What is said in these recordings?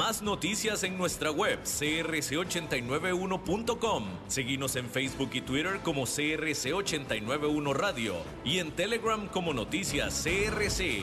Más noticias en nuestra web crc891.com. Seguimos en Facebook y Twitter como CRC891 Radio y en Telegram como Noticias CRC.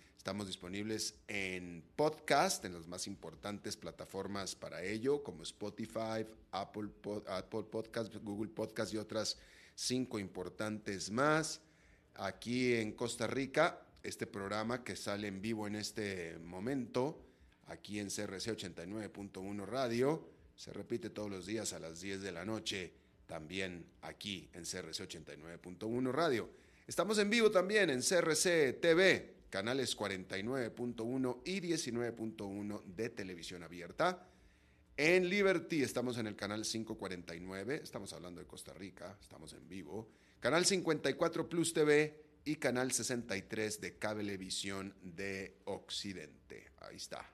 Estamos disponibles en podcast, en las más importantes plataformas para ello, como Spotify, Apple, Apple Podcast, Google Podcast y otras cinco importantes más. Aquí en Costa Rica, este programa que sale en vivo en este momento, aquí en CRC 89.1 Radio, se repite todos los días a las 10 de la noche, también aquí en CRC 89.1 Radio. Estamos en vivo también en CRC TV canales 49.1 y 19.1 de televisión abierta. En Liberty estamos en el canal 549, estamos hablando de Costa Rica, estamos en vivo. Canal 54 Plus TV y canal 63 de Cablevisión de Occidente. Ahí está.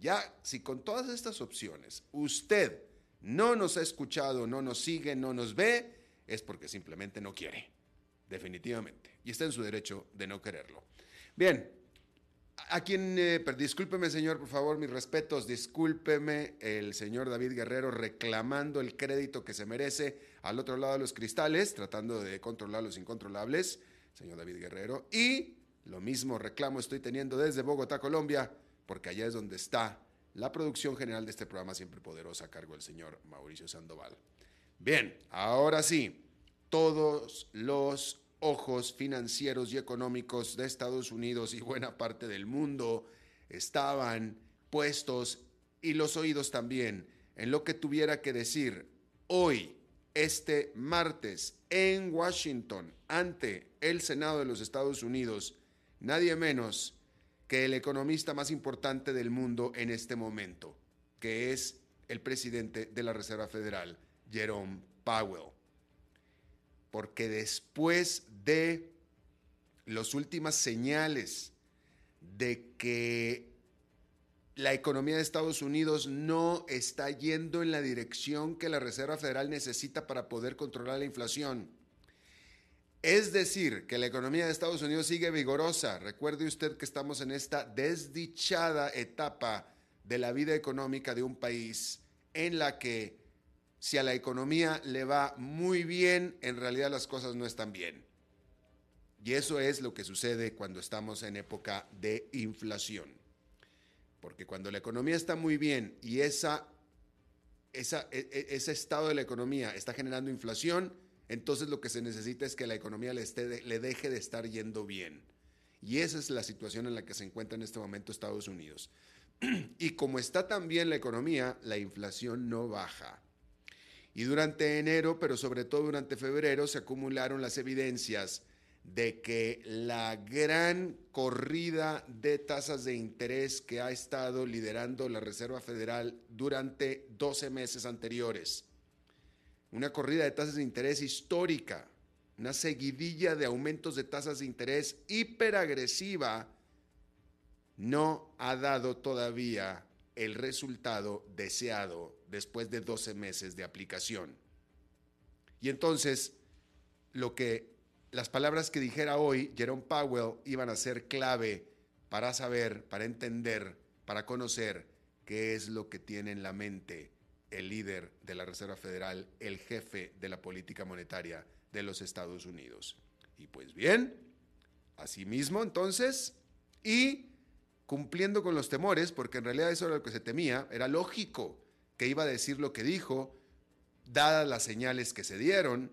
Ya, si con todas estas opciones usted no nos ha escuchado, no nos sigue, no nos ve, es porque simplemente no quiere. Definitivamente. Y está en su derecho de no quererlo. Bien, a quien, eh, discúlpeme señor, por favor, mis respetos, discúlpeme el señor David Guerrero reclamando el crédito que se merece al otro lado de los cristales, tratando de controlar los incontrolables, señor David Guerrero, y lo mismo reclamo estoy teniendo desde Bogotá, Colombia, porque allá es donde está la producción general de este programa siempre poderosa a cargo del señor Mauricio Sandoval. Bien, ahora sí, todos los ojos financieros y económicos de Estados Unidos y buena parte del mundo estaban puestos y los oídos también en lo que tuviera que decir hoy, este martes, en Washington, ante el Senado de los Estados Unidos, nadie menos que el economista más importante del mundo en este momento, que es el presidente de la Reserva Federal, Jerome Powell porque después de las últimas señales de que la economía de Estados Unidos no está yendo en la dirección que la Reserva Federal necesita para poder controlar la inflación. Es decir, que la economía de Estados Unidos sigue vigorosa. Recuerde usted que estamos en esta desdichada etapa de la vida económica de un país en la que si a la economía le va muy bien, en realidad las cosas no están bien. Y eso es lo que sucede cuando estamos en época de inflación. Porque cuando la economía está muy bien y esa, esa, e, e, ese estado de la economía está generando inflación, entonces lo que se necesita es que la economía le, esté, le deje de estar yendo bien. Y esa es la situación en la que se encuentra en este momento Estados Unidos. Y como está tan bien la economía, la inflación no baja. Y durante enero, pero sobre todo durante febrero, se acumularon las evidencias de que la gran corrida de tasas de interés que ha estado liderando la Reserva Federal durante 12 meses anteriores, una corrida de tasas de interés histórica, una seguidilla de aumentos de tasas de interés hiperagresiva, no ha dado todavía el resultado deseado después de 12 meses de aplicación. Y entonces lo que las palabras que dijera hoy Jerome Powell iban a ser clave para saber, para entender, para conocer qué es lo que tiene en la mente el líder de la Reserva Federal, el jefe de la política monetaria de los Estados Unidos. Y pues bien, asimismo entonces, y cumpliendo con los temores, porque en realidad eso era lo que se temía, era lógico que iba a decir lo que dijo, dadas las señales que se dieron,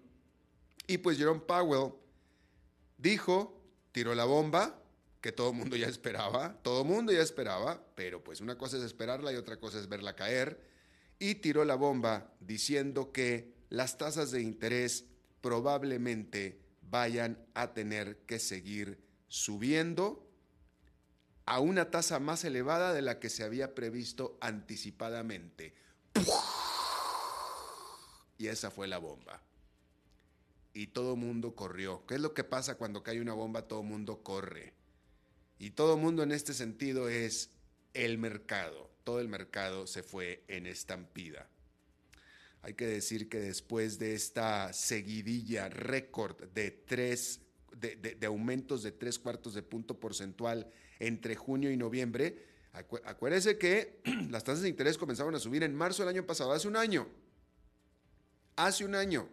y pues Jerome Powell dijo, tiró la bomba, que todo el mundo ya esperaba, todo el mundo ya esperaba, pero pues una cosa es esperarla y otra cosa es verla caer, y tiró la bomba diciendo que las tasas de interés probablemente vayan a tener que seguir subiendo a una tasa más elevada de la que se había previsto anticipadamente. Y esa fue la bomba. Y todo mundo corrió. ¿Qué es lo que pasa cuando cae una bomba? Todo mundo corre. Y todo mundo en este sentido es el mercado. Todo el mercado se fue en estampida. Hay que decir que después de esta seguidilla récord de tres, de, de aumentos de tres cuartos de punto porcentual entre junio y noviembre, acuérdense que las tasas de interés comenzaron a subir en marzo del año pasado, hace un año. Hace un año.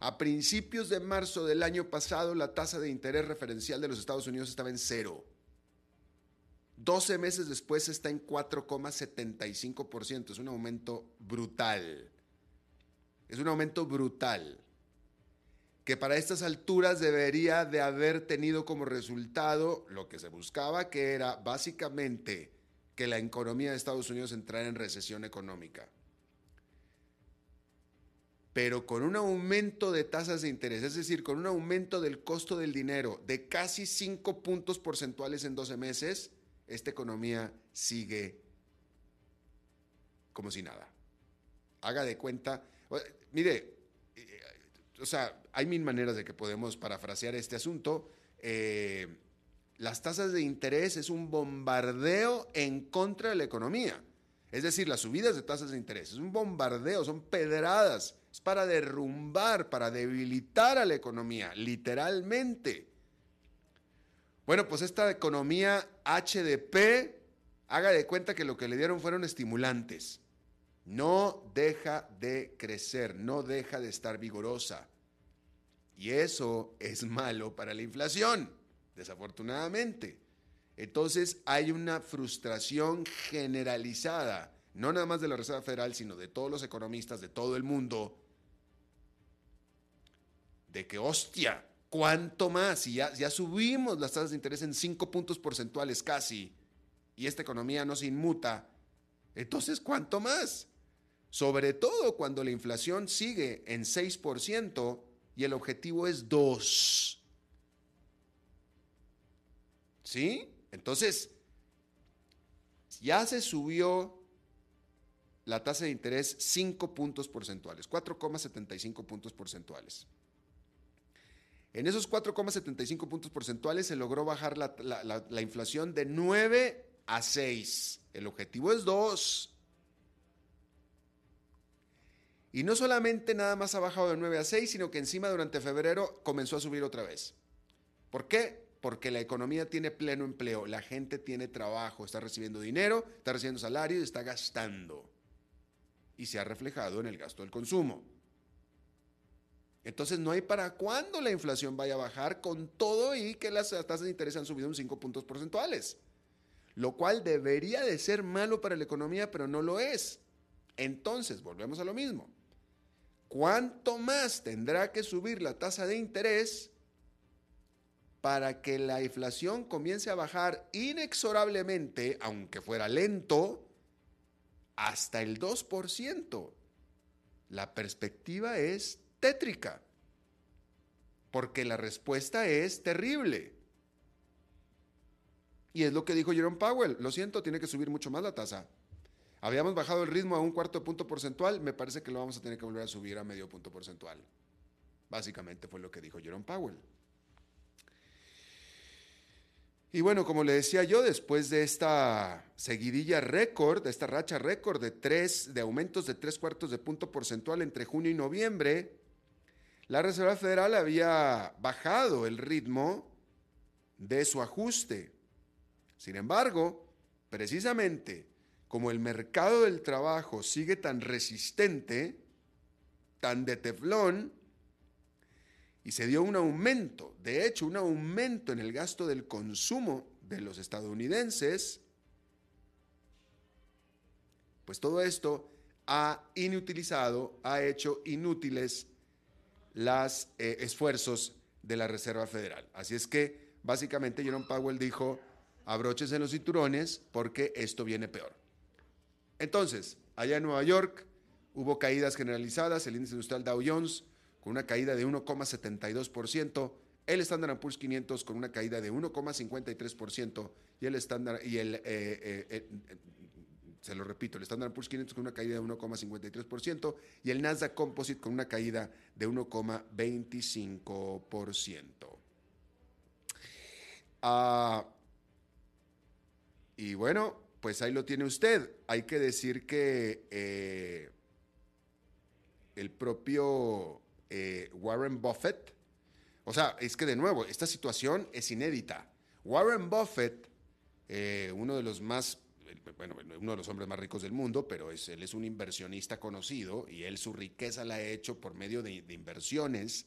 A principios de marzo del año pasado, la tasa de interés referencial de los Estados Unidos estaba en cero. 12 meses después está en 4,75%. Es un aumento brutal. Es un aumento brutal que para estas alturas debería de haber tenido como resultado lo que se buscaba, que era básicamente que la economía de Estados Unidos entrara en recesión económica. Pero con un aumento de tasas de interés, es decir, con un aumento del costo del dinero de casi 5 puntos porcentuales en 12 meses, esta economía sigue como si nada. Haga de cuenta, mire, o sea, hay mil maneras de que podemos parafrasear este asunto. Eh, las tasas de interés es un bombardeo en contra de la economía. Es decir, las subidas de tasas de interés es un bombardeo, son pedradas, es para derrumbar, para debilitar a la economía, literalmente. Bueno, pues esta economía HDP, haga de cuenta que lo que le dieron fueron estimulantes. No deja de crecer, no deja de estar vigorosa. Y eso es malo para la inflación, desafortunadamente. Entonces hay una frustración generalizada, no nada más de la Reserva Federal, sino de todos los economistas de todo el mundo, de que, hostia, ¿cuánto más? Y ya, ya subimos las tasas de interés en 5 puntos porcentuales casi, y esta economía no se inmuta, entonces, ¿cuánto más? Sobre todo cuando la inflación sigue en 6%, y el objetivo es 2. ¿Sí? Entonces, ya se subió la tasa de interés 5 puntos porcentuales, 4,75 puntos porcentuales. En esos 4,75 puntos porcentuales se logró bajar la, la, inflación de 9 a 6. El objetivo es 2. Y no solamente nada más ha bajado de 9 a 6, sino que encima durante febrero comenzó a subir otra vez. ¿Por qué? Porque la economía tiene pleno empleo, la gente tiene trabajo, está recibiendo dinero, está recibiendo salario y está gastando. Y se ha reflejado en el gasto del consumo. Entonces no hay para cuándo la inflación vaya a bajar con todo y que las tasas de interés han subido un 5 puntos porcentuales. Lo cual debería de ser malo para la economía, pero no lo es. Entonces, volvemos a lo mismo. ¿Cuánto más tendrá que subir la tasa de interés para que la inflación comience a bajar inexorablemente, aunque fuera lento, hasta el 2%? La perspectiva es tétrica, porque la respuesta es terrible. Y es lo que dijo Jerome Powell, lo siento, tiene que subir mucho más la tasa. Habíamos bajado el ritmo a un cuarto de punto porcentual, me parece que lo vamos a tener que volver a subir a medio punto porcentual. Básicamente fue lo que dijo Jerome Powell. Y bueno, como le decía yo, después de esta seguidilla récord, de esta racha récord de tres, de aumentos de tres cuartos de punto porcentual entre junio y noviembre, la Reserva Federal había bajado el ritmo de su ajuste. Sin embargo, precisamente como el mercado del trabajo sigue tan resistente, tan de teflón, y se dio un aumento, de hecho, un aumento en el gasto del consumo de los estadounidenses, pues todo esto ha inutilizado, ha hecho inútiles los eh, esfuerzos de la Reserva Federal. Así es que básicamente Jerome Powell dijo, abróchese los cinturones porque esto viene peor. Entonces, allá en Nueva York hubo caídas generalizadas, el índice industrial Dow Jones con una caída de 1,72%, el Standard Poor's 500 con una caída de 1,53% y el Standard y el eh, eh, eh, se lo repito, el Standard Poor's 500 con una caída de 1,53% y el Nasdaq Composite con una caída de 1,25%. Ah, y bueno, pues ahí lo tiene usted. Hay que decir que el propio eh, Warren Buffett. O sea, es que de nuevo, esta situación es inédita. Warren Buffett, eh, uno de los más, bueno, uno de los hombres más ricos del mundo, pero es, él es un inversionista conocido y él su riqueza la ha hecho por medio de, inversiones,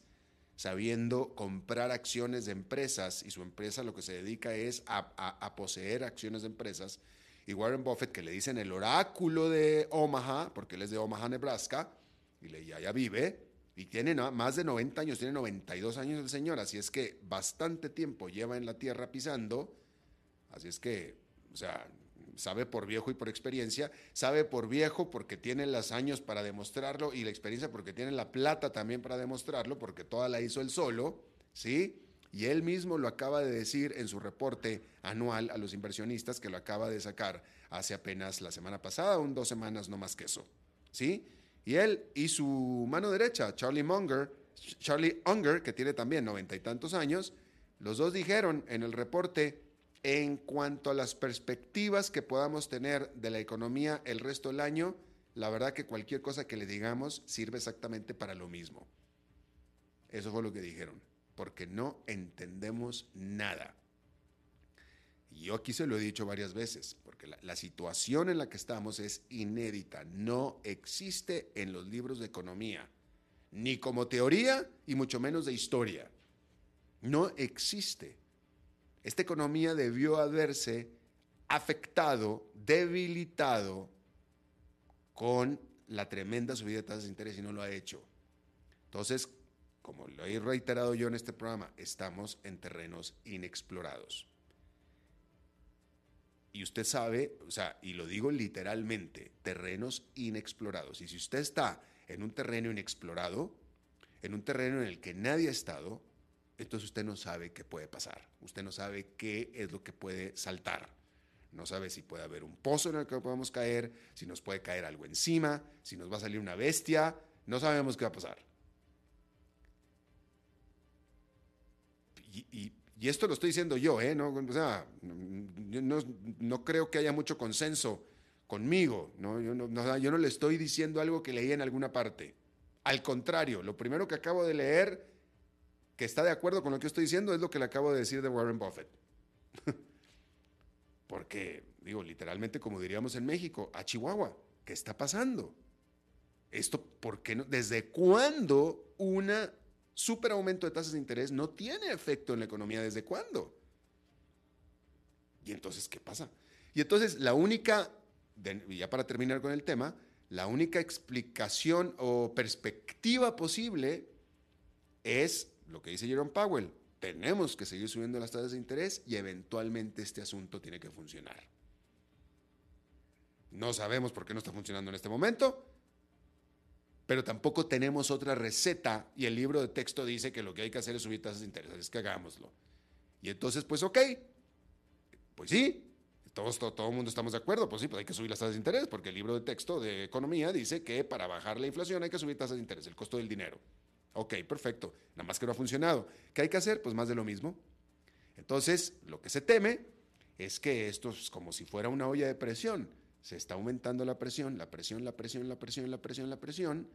sabiendo comprar acciones de empresas y su empresa lo que se dedica es a, poseer acciones de empresas. Y Warren Buffett, que le dicen el oráculo de Omaha, porque él es de Omaha, Nebraska, y le, ya vive, y tiene más de 90 años, tiene 92 años el señor, así es que bastante tiempo lleva en la tierra pisando, así es que, o sea, sabe por viejo y por experiencia, sabe por viejo porque tiene los años para demostrarlo y la experiencia porque tiene la plata también para demostrarlo, porque toda la hizo él solo, ¿sí? Y él mismo lo acaba de decir en su reporte anual a los inversionistas que lo acaba de sacar hace apenas la semana pasada, un dos semanas, no más que eso, ¿sí? Y él y su mano derecha, Charlie Munger, Charlie Unger, que tiene también noventa y tantos años, los dos dijeron en el reporte, en cuanto a las perspectivas que podamos tener de la economía el resto del año, la verdad que cualquier cosa que le digamos sirve exactamente para lo mismo. Eso fue lo que dijeron, porque no entendemos nada. Y yo aquí se lo he dicho varias veces, porque la, situación en la que estamos es inédita, no existe en los libros de economía, ni como teoría y mucho menos de historia. No existe. Esta economía debió haberse afectado, debilitado con la tremenda subida de tasas de interés y no lo ha hecho. Entonces, como lo he reiterado yo en este programa, estamos en terrenos inexplorados. Y usted sabe, o sea, y lo digo literalmente, terrenos inexplorados. Y si usted está en un terreno inexplorado, en un terreno en el que nadie ha estado, entonces usted no sabe qué puede pasar. Usted no sabe qué es lo que puede saltar. No sabe si puede haber un pozo en el que podemos caer, si nos puede caer algo encima, si nos va a salir una bestia. No sabemos qué va a pasar. Y, esto lo estoy diciendo yo, ¿eh? No, o sea, no, creo que haya mucho consenso conmigo, ¿no? Yo, ¿no? yo no le estoy diciendo algo que leí en alguna parte. Al contrario, lo primero que acabo de leer, que está de acuerdo con lo que estoy diciendo, es lo que le acabo de decir de Warren Buffett. Porque, digo, literalmente, como diríamos en México, a Chihuahua, ¿qué está pasando? Esto, ¿por qué no? ¿Desde cuándo una super aumento de tasas de interés no tiene efecto en la economía. ¿Desde cuándo? Y entonces, ¿qué pasa? Y entonces, la única, ya para terminar con el tema, la única explicación o perspectiva posible es lo que dice Jerome Powell. Tenemos que seguir subiendo las tasas de interés y eventualmente este asunto tiene que funcionar. No sabemos por qué no está funcionando en este momento, pero tampoco tenemos otra receta y el libro de texto dice que lo que hay que hacer es subir tasas de interés, es que hagámoslo. Y entonces, pues ok, pues sí, todos, todo, todo el mundo estamos de acuerdo, pues sí, pues hay que subir las tasas de interés, porque el libro de texto de economía dice que para bajar la inflación hay que subir tasas de interés, el costo del dinero. Ok, perfecto, nada más que no ha funcionado. ¿Qué hay que hacer? Pues más de lo mismo. Entonces, lo que se teme es que esto es como si fuera una olla de presión se está aumentando la presión, la presión, la presión, la presión, la presión, la presión,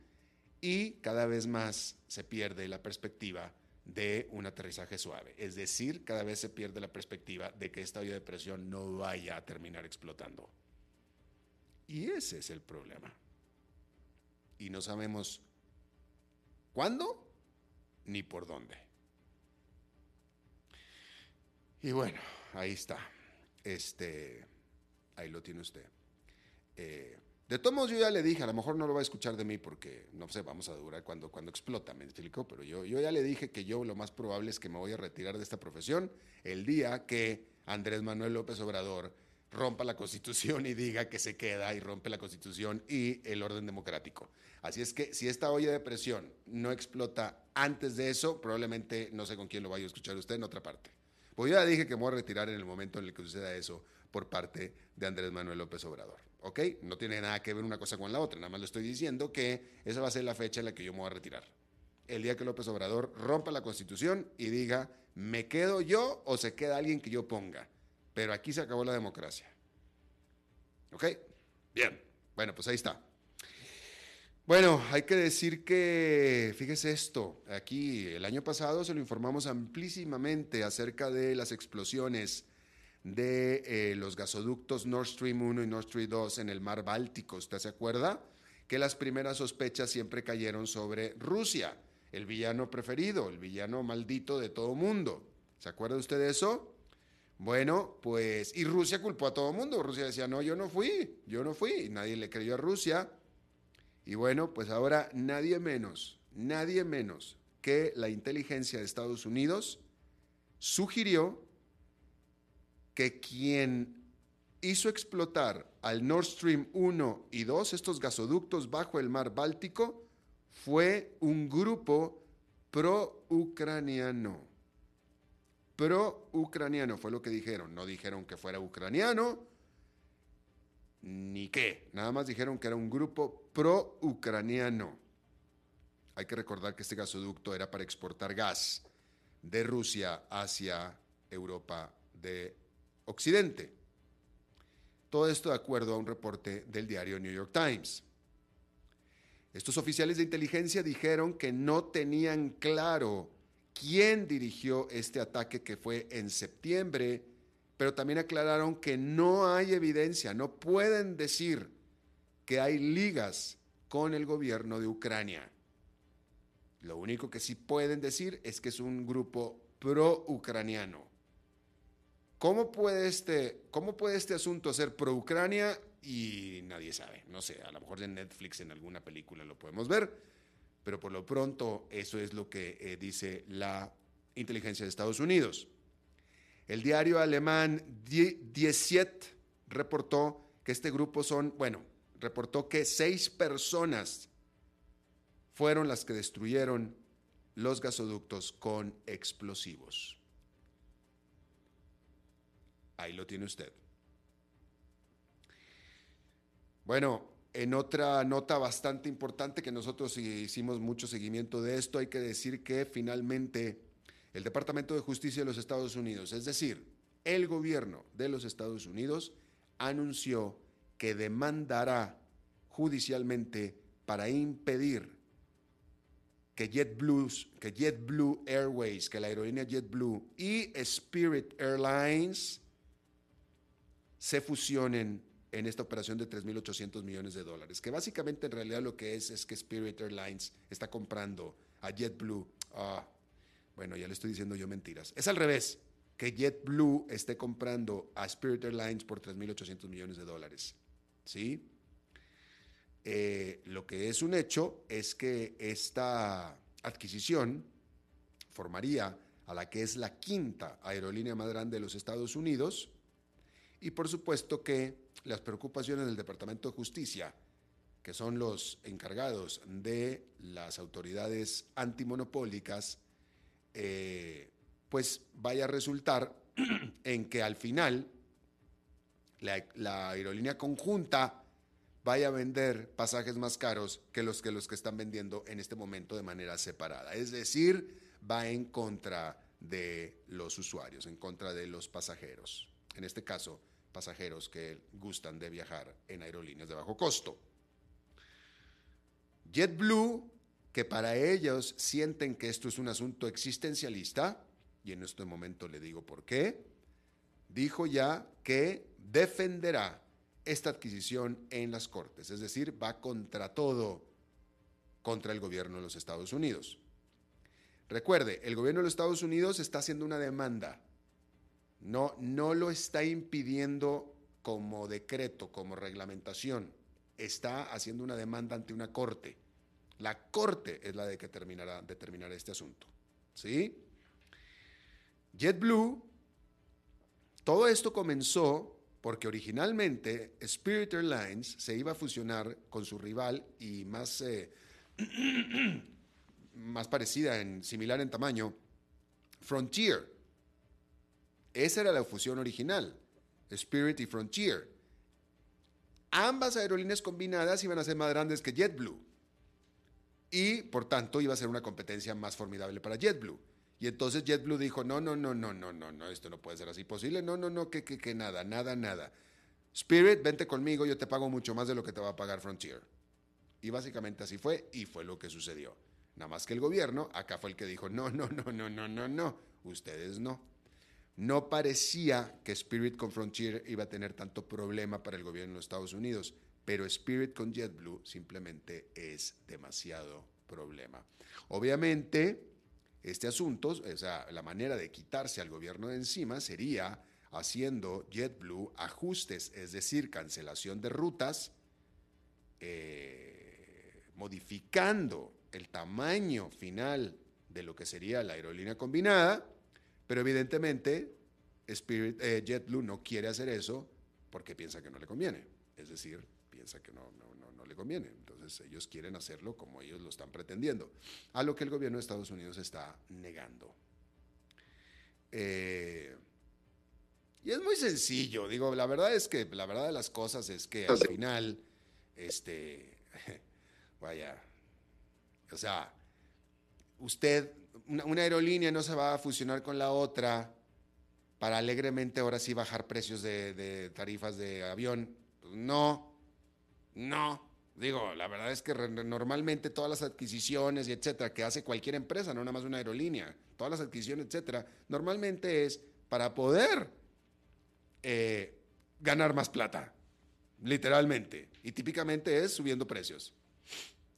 y cada vez más se pierde la perspectiva de un aterrizaje suave. Es decir, cada vez se pierde la perspectiva de que esta olla de presión no vaya a terminar explotando. Y ese es el problema. Y no sabemos cuándo ni por dónde. Y bueno, ahí está. Este, ahí lo tiene usted. Eh, de todos modos, yo ya le dije, a lo mejor no lo va a escuchar de mí porque, no sé, vamos a durar cuando, cuando explota, me explicó, pero yo ya le dije que yo lo más probable es que me voy a retirar de esta profesión el día que Andrés Manuel López Obrador rompa la constitución y diga que se queda y rompe la constitución y el orden democrático. Así es que si esta olla de presión no explota antes de eso, probablemente no sé con quién lo vaya a escuchar usted en otra parte. Pues ya dije que me voy a retirar en el momento en el que suceda eso por parte de Andrés Manuel López Obrador. ¿ok? No tiene nada que ver una cosa con la otra, nada más le estoy diciendo que esa va a ser la fecha en la que yo me voy a retirar. El día que López Obrador rompa la constitución y diga, me quedo yo o se queda alguien que yo ponga. Pero aquí se acabó la democracia. ¿Ok? Bien. Bueno, pues ahí está. Bueno, hay que decir que, fíjese esto, aquí el año pasado se lo informamos amplísimamente acerca de las explosiones de eh, los gasoductos Nord Stream 1 y Nord Stream 2 en el mar Báltico. ¿Usted se acuerda? Que las primeras sospechas siempre cayeron sobre Rusia, el villano preferido, el villano maldito de todo mundo. ¿Se acuerda usted de eso? Bueno, pues, y Rusia culpó a todo mundo. Rusia decía, no, yo no fui, yo no fui, nadie le creyó a Rusia. Y bueno, pues ahora nadie menos, nadie menos que la inteligencia de Estados Unidos sugirió que quien hizo explotar al Nord Stream 1 y 2, estos gasoductos bajo el mar Báltico, fue un grupo pro-ucraniano. Pro-ucraniano fue lo que dijeron. No dijeron que fuera ucraniano, ni qué. Nada más dijeron que era un grupo pro-ucraniano. Hay que recordar que este gasoducto era para exportar gas de Rusia hacia Europa de Occidente. Todo esto de acuerdo a un reporte del diario New York Times. Estos oficiales de inteligencia dijeron que no tenían claro quién dirigió este ataque que fue en septiembre, pero también aclararon que no hay evidencia, no pueden decir que hay ligas con el gobierno de Ucrania. Lo único que sí pueden decir es que es un grupo pro-ucraniano. ¿Cómo puede este, cómo puede este asunto ser pro-Ucrania? Y nadie sabe, no sé, a lo mejor en Netflix en alguna película lo podemos ver, pero por lo pronto eso es lo que eh, dice la inteligencia de Estados Unidos. El diario alemán Die Ziet reportó que este grupo son, bueno, reportó que seis personas fueron las que destruyeron los gasoductos con explosivos. Ahí lo tiene usted. Bueno, en otra nota bastante importante que nosotros hicimos mucho seguimiento de esto, hay que decir que finalmente el Departamento de Justicia de los Estados Unidos, es decir, el gobierno de los Estados Unidos, anunció que demandará judicialmente para impedir que JetBlue, que JetBlue Airways, que la aerolínea JetBlue y Spirit Airlines se fusionen en esta operación de 3.800 millones de dólares, que básicamente en realidad lo que es es que Spirit Airlines está comprando a JetBlue. Ah, bueno, ya le estoy diciendo yo mentiras. Es al revés, que JetBlue esté comprando a Spirit Airlines por 3.800 millones de dólares. ¿Sí? Eh, lo que es un hecho es que esta adquisición formaría a la que es la quinta aerolínea más grande de los Estados Unidos, y por supuesto que las preocupaciones del Departamento de Justicia, que son los encargados de las autoridades antimonopólicas, eh, pues vaya a resultar en que al final la, aerolínea conjunta vaya a vender pasajes más caros que los que los que están vendiendo en este momento de manera separada. Es decir, va en contra de los usuarios, en contra de los pasajeros. En este caso, pasajeros que gustan de viajar en aerolíneas de bajo costo. JetBlue que para ellos sienten que esto es un asunto existencialista, y en este momento le digo por qué, dijo ya que defenderá esta adquisición en las Cortes, es decir, va contra todo, contra el gobierno de los Estados Unidos. Recuerde, el gobierno de los Estados Unidos está haciendo una demanda, no, no lo está impidiendo como decreto, como reglamentación, está haciendo una demanda ante una corte. La corte es la de que terminará, determinar este asunto. ¿Sí? JetBlue, todo esto comenzó porque originalmente Spirit Airlines se iba a fusionar con su rival y más, eh, más parecida, en, similar en tamaño, Frontier. Esa era la fusión original, Spirit y Frontier. Ambas aerolíneas combinadas iban a ser más grandes que JetBlue y por tanto iba a ser una competencia más formidable para JetBlue. Y entonces JetBlue dijo, no, no, no, no, no, no, no, esto no puede ser así posible, no, no, no, que, que, que nada, nada, nada. Spirit, vente conmigo, yo te pago mucho más de lo que te va a pagar Frontier. Y básicamente así fue y fue lo que sucedió. Nada más que el gobierno, acá fue el que dijo, no, no, no, no, no, no, no, ustedes no. No parecía que Spirit con Frontier iba a tener tanto problema para el gobierno de Estados Unidos, pero Spirit con JetBlue simplemente es demasiado problema. Obviamente, este asunto, o sea, la manera de quitarse al gobierno de encima sería haciendo JetBlue ajustes, es decir, cancelación de rutas, eh, modificando el tamaño final de lo que sería la aerolínea combinada, pero evidentemente Spirit, eh, JetBlue no quiere hacer eso porque piensa que no le conviene, es decir, piensa que no, no, no le conviene ellos quieren hacerlo como ellos lo están pretendiendo, a lo que el gobierno de Estados Unidos está negando. Eh, y es muy sencillo, digo, la verdad es que la verdad de las cosas es que al final, este, vaya, o sea, usted, una, aerolínea no se va a fusionar con la otra para alegremente ahora sí bajar precios de, de tarifas de avión. No, no. Digo, la verdad es que normalmente todas las adquisiciones y etcétera que hace cualquier empresa, no nada más una aerolínea, todas las adquisiciones, etcétera, normalmente es para poder eh, ganar más plata, literalmente. Y típicamente es subiendo precios.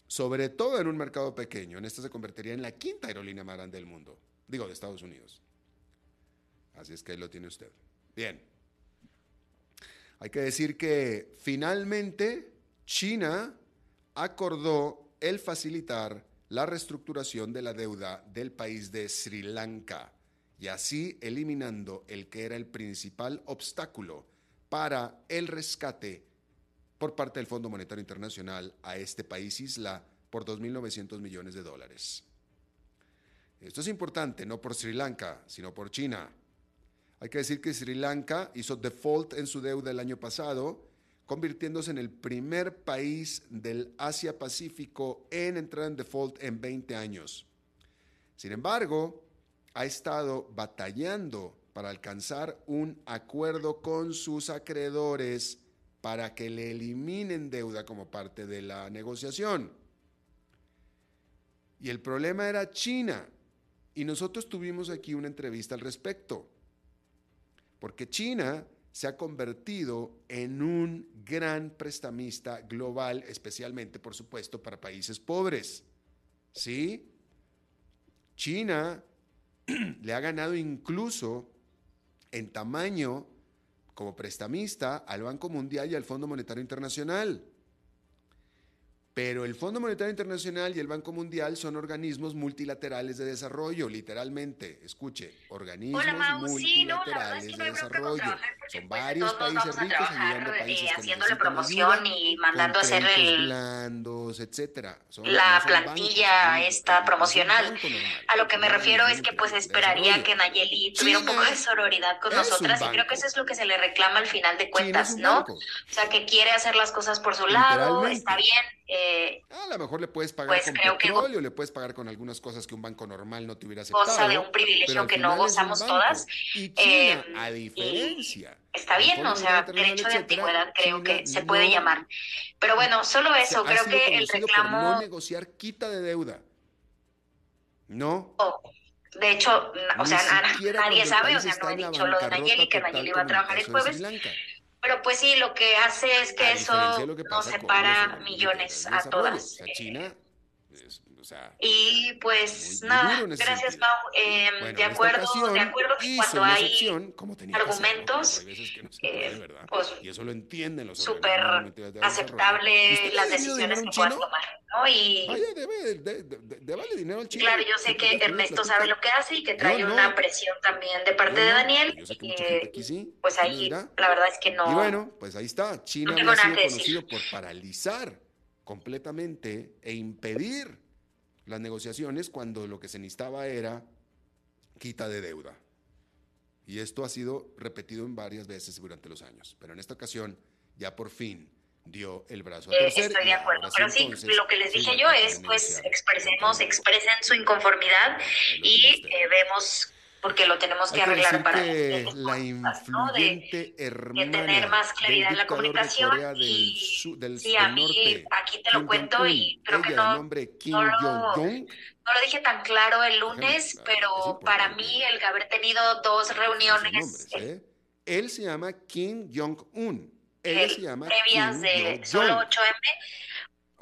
Sobre todo en un mercado pequeño. En este se convertiría en la quinta aerolínea más grande del mundo. Digo, de Estados Unidos. Así es que ahí lo tiene usted. Bien. Hay que decir que finalmente China acordó el facilitar la reestructuración de la deuda del país de Sri Lanka y así eliminando el que era el principal obstáculo para el rescate por parte del Fondo Monetario Internacional a este país isla por 2.900 millones de dólares. Esto es importante, no por Sri Lanka, sino por China. Hay que decir que Sri Lanka hizo default en su deuda el año pasado convirtiéndose en el primer país del Asia-Pacífico en entrar en default en 20 años. Sin embargo, ha estado batallando para alcanzar un acuerdo con sus acreedores para que le eliminen deuda como parte de la negociación. Y el problema era China. Y nosotros tuvimos aquí una entrevista al respecto. Porque China se ha convertido en un gran prestamista global, especialmente, por supuesto, para países pobres. ¿Sí? China le ha ganado incluso en tamaño como prestamista al Banco Mundial y al Fondo Monetario Internacional. Pero el Fondo Monetario Internacional y el Banco Mundial son organismos multilaterales de desarrollo, literalmente. Escuche, organismos multilaterales de desarrollo. Son varios países ricos ayudando a países eh, haciéndole promoción y mandando a hacer el blandos, etcétera. la plantilla esta promocional. A lo que me refiero es que pues esperaría que Nayeli tuviera un poco de sororidad con nosotras y creo que eso es lo que se le reclama al final de cuentas, ¿no? O sea, que quiere hacer las cosas por su lado, está bien Eh, a lo mejor le puedes pagar pues con petróleo, le puedes pagar con algunas cosas que un banco normal no te hubiera aceptado. Goza de un privilegio que no gozamos todas. Y China, a diferencia. Está bien, o sea, derecho de antigüedad creo que se puede llamar. Pero bueno, solo eso, creo que el reclamo... no negociar quita de deuda. No. Oh, de hecho, o sea, nadie sabe, o sea, no he dicho lo de Nayeli, que Nayeli iba a trabajar el jueves. Pero pues sí, lo que hace es que eso nos separa millones a todas. China, y pues nada, gracias Mau. Eh, de acuerdo, de acuerdo que cuando hay argumentos, eh, pues y eso lo entienden los súper aceptable las decisiones que puedan tomar, ¿no? Y debe, de, de, vale dinero al chino. Claro, yo sé que Ernesto sabe lo que hace y que trae una presión también de parte de Daniel. pues ahí la verdad es que no. Y bueno, pues ahí está. China ha sido conocido por paralizar completamente e impedir las negociaciones cuando lo que se necesitaba era quita de deuda. Y esto ha sido repetido en varias veces durante los años. Pero en esta ocasión ya por fin dio el brazo a eh, torcer. estoy de acuerdo, pero sí, lo que les dije yo es, pues, expresemos, expresen su inconformidad y eh, vemos porque lo tenemos que arreglar para que la influyente hermana de tener más claridad en la comunicación y sí, a mí aquí te lo cuento y creo que no, no, lo, no lo dije tan claro el lunes, pero para mí el haber tenido dos reuniones... ¿eh? Él se llama Kim Jong-un. Él se llama previas de solo 8M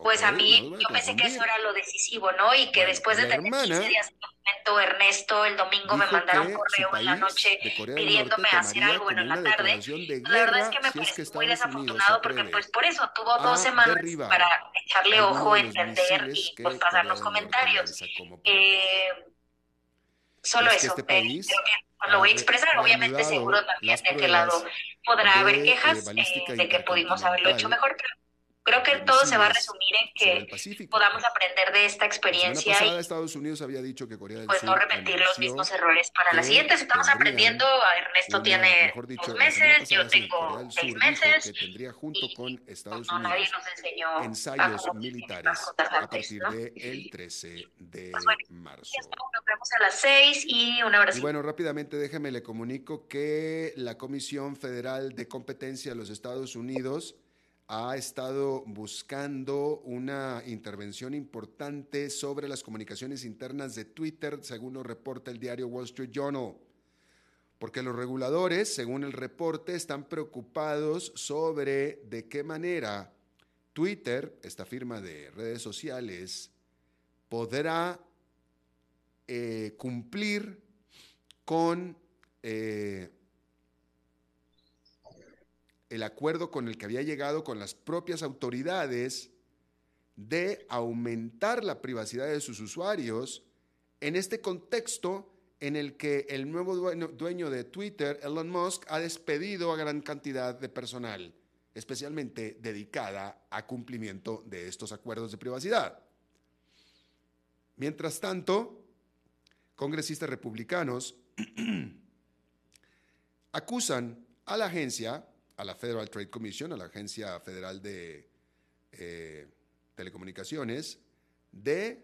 pues a mí, yo pensé que eso era lo decisivo, ¿no? Y que después de tener 15 días Ernesto el domingo me mandara un correo en la noche pidiéndome hacer algo en la tarde. la verdad es que me parece muy desafortunado porque pues por eso tuvo dos semanas para echarle ojo, entender y pues pasar los comentarios. Eh, solo eso. Este eh, lo voy a expresar, obviamente seguro también de aquel lado podrá haber quejas eh, de que pudimos haberlo hecho mejor, pero Creo que todo se va a resumir en que podamos aprender de esta experiencia y Estados Unidos había dicho que Corea del pues no repetir los mismos errores para las siguientes. Estamos aprendiendo, Ernesto tiene dos meses, yo tenco seis meses que tendría junto con Estados no, Unidos nadie nos enseñó ensayos militares a partir del 13 de pues marzo. Nos vemos a las 6 y una hora. Y bueno, rápidamente déjeme le comunico que la Comisión Federal de Competencia de los Estados Unidos ha estado buscando una intervención importante sobre las comunicaciones internas de Twitter, según lo reporta el diario Wall Street Journal. Porque los reguladores, según el reporte, están preocupados sobre de qué manera Twitter, esta firma de redes sociales, podrá eh, cumplir con eh, el acuerdo con el que había llegado con las propias autoridades de aumentar la privacidad de sus usuarios en este contexto en el que el nuevo dueño, de Twitter, Elon Musk, ha despedido a gran cantidad de personal, especialmente dedicada a cumplimiento de estos acuerdos de privacidad. Mientras tanto, congresistas republicanos acusan a la agencia a la Federal Trade Commission, a la Agencia Federal de eh, Telecomunicaciones, de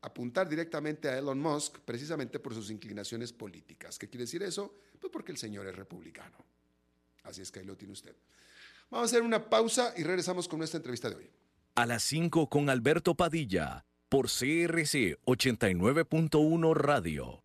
apuntar directamente a Elon Musk precisamente por sus inclinaciones políticas. ¿Qué quiere decir eso? Pues porque el señor es republicano. Así es que ahí lo tiene usted. Vamos a hacer una pausa y regresamos con nuestra entrevista de hoy. A las 5 con Alberto Padilla, por CRC 89.1 Radio.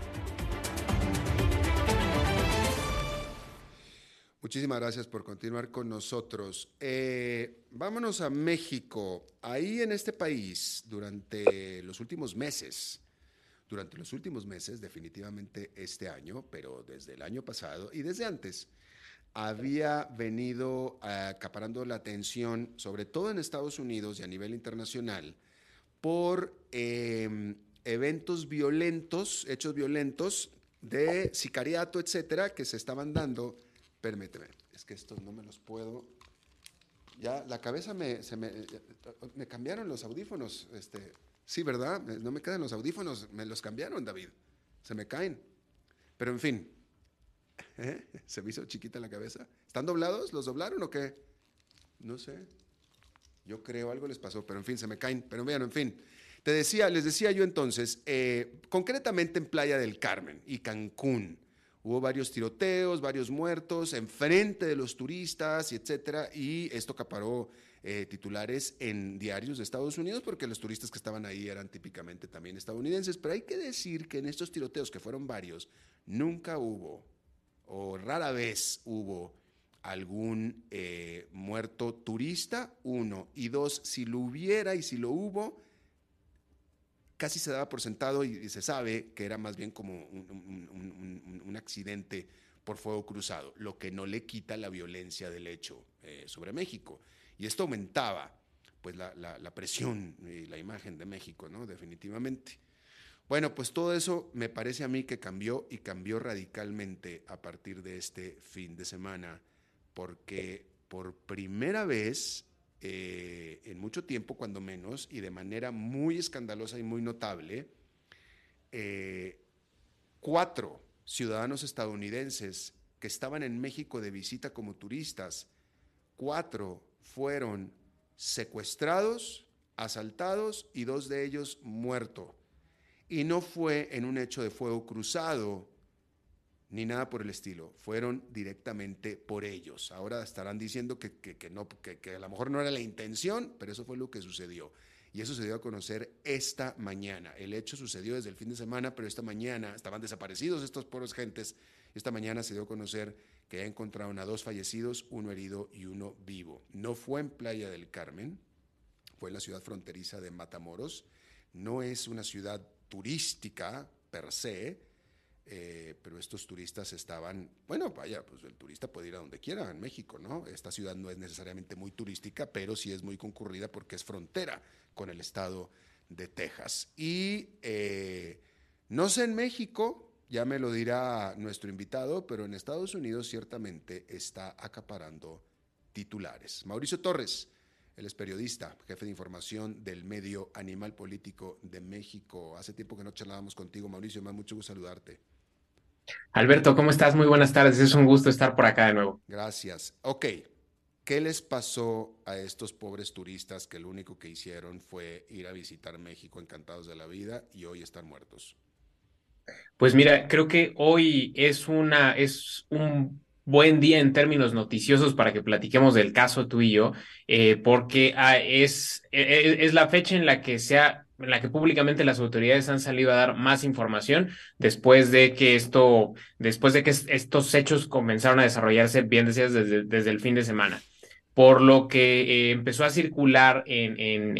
Muchísimas gracias por continuar con nosotros. Eh, vámonos a México. Ahí en este país, durante los últimos meses, durante los últimos meses, definitivamente este año, pero desde el año pasado y desde antes, había venido acaparando la atención, sobre todo en Estados Unidos y a nivel internacional, por em, eventos violentos, hechos violentos de sicariato, etcétera, que se estaban dando Permíteme, es que estos no me los puedo. Ya la cabeza me, se me, me cambiaron los audífonos. Este, sí, ¿verdad? No me quedan los audífonos, me los cambiaron, David. Se me caen. Pero en fin, ¿eh? se me hizo chiquita la cabeza. ¿Están doblados? ¿Los doblaron o qué? No sé. Yo creo algo les pasó, pero en fin, se me caen. Pero vean, en fin. Te decía, les decía yo entonces, eh, concretamente en Playa del Carmen y Cancún, Hubo varios tiroteos, varios muertos enfrente de los turistas, y etcétera, y esto acaparó eh, titulares en diarios de Estados Unidos porque los turistas que estaban ahí eran típicamente también estadounidenses. Pero hay que decir que en estos tiroteos, que fueron varios, nunca hubo, o rara vez hubo, algún eh, muerto turista, uno, y dos, si lo hubiera y si lo hubo, casi se daba por sentado y, se sabe que era más bien como un, accidente por fuego cruzado, lo que no le quita la violencia del hecho eh, sobre México. Y esto aumentaba pues la, presión y la imagen de México, ¿no? Definitivamente. Bueno, pues todo eso me parece a mí que cambió y cambió radicalmente a partir de este fin de semana, porque por primera vez eh, en mucho tiempo, cuando menos, y de manera muy escandalosa y muy notable, eh, cuatro ciudadanos estadounidenses que estaban en México de visita como turistas, cuatro fueron secuestrados, asaltados y dos de ellos muertos. Y no fue en un hecho de fuego cruzado, ni nada por el estilo. Fueron directamente por ellos. Ahora estarán diciendo que, no, que, a lo mejor no era la intención, pero eso fue lo que sucedió. Y eso se dio a conocer esta mañana. El hecho sucedió desde el fin de semana, pero esta mañana estaban desaparecidos estos pobres gentes. Esta mañana se dio a conocer que encontraron a dos fallecidos, uno herido y uno vivo. No fue en Playa del Carmen, fue en la ciudad fronteriza de Matamoros. No es una ciudad turística per se, eh, pero estos turistas estaban, bueno, vaya, pues el turista puede ir a donde quiera en México, ¿no? Esta ciudad no es necesariamente muy turística, pero sí es muy concurrida porque es frontera con el estado de Texas. Y eh, no sé en México, ya me lo dirá nuestro invitado, pero en Estados Unidos ciertamente está acaparando titulares. Mauricio Torres, él es periodista, jefe de información del medio Animal Político de México. Hace tiempo que no charlábamos contigo, Mauricio, me da mucho gusto saludarte. Alberto, ¿cómo estás? Muy buenas tardes. Es un gusto estar por acá de nuevo. Gracias. Ok, ¿qué les pasó a estos pobres turistas que lo único que hicieron fue ir a visitar México encantados de la vida y hoy están muertos? Pues mira, creo que hoy es una es un buen día en términos noticiosos para que platiquemos del caso tú y yo, eh, porque ah, es, e, e, es la fecha en la que se en la que públicamente las autoridades han salido a dar más información después de que esto, después de que estos hechos comenzaron a desarrollarse, bien decías, desde, desde el fin de semana por lo que eh, empezó a circular en, en,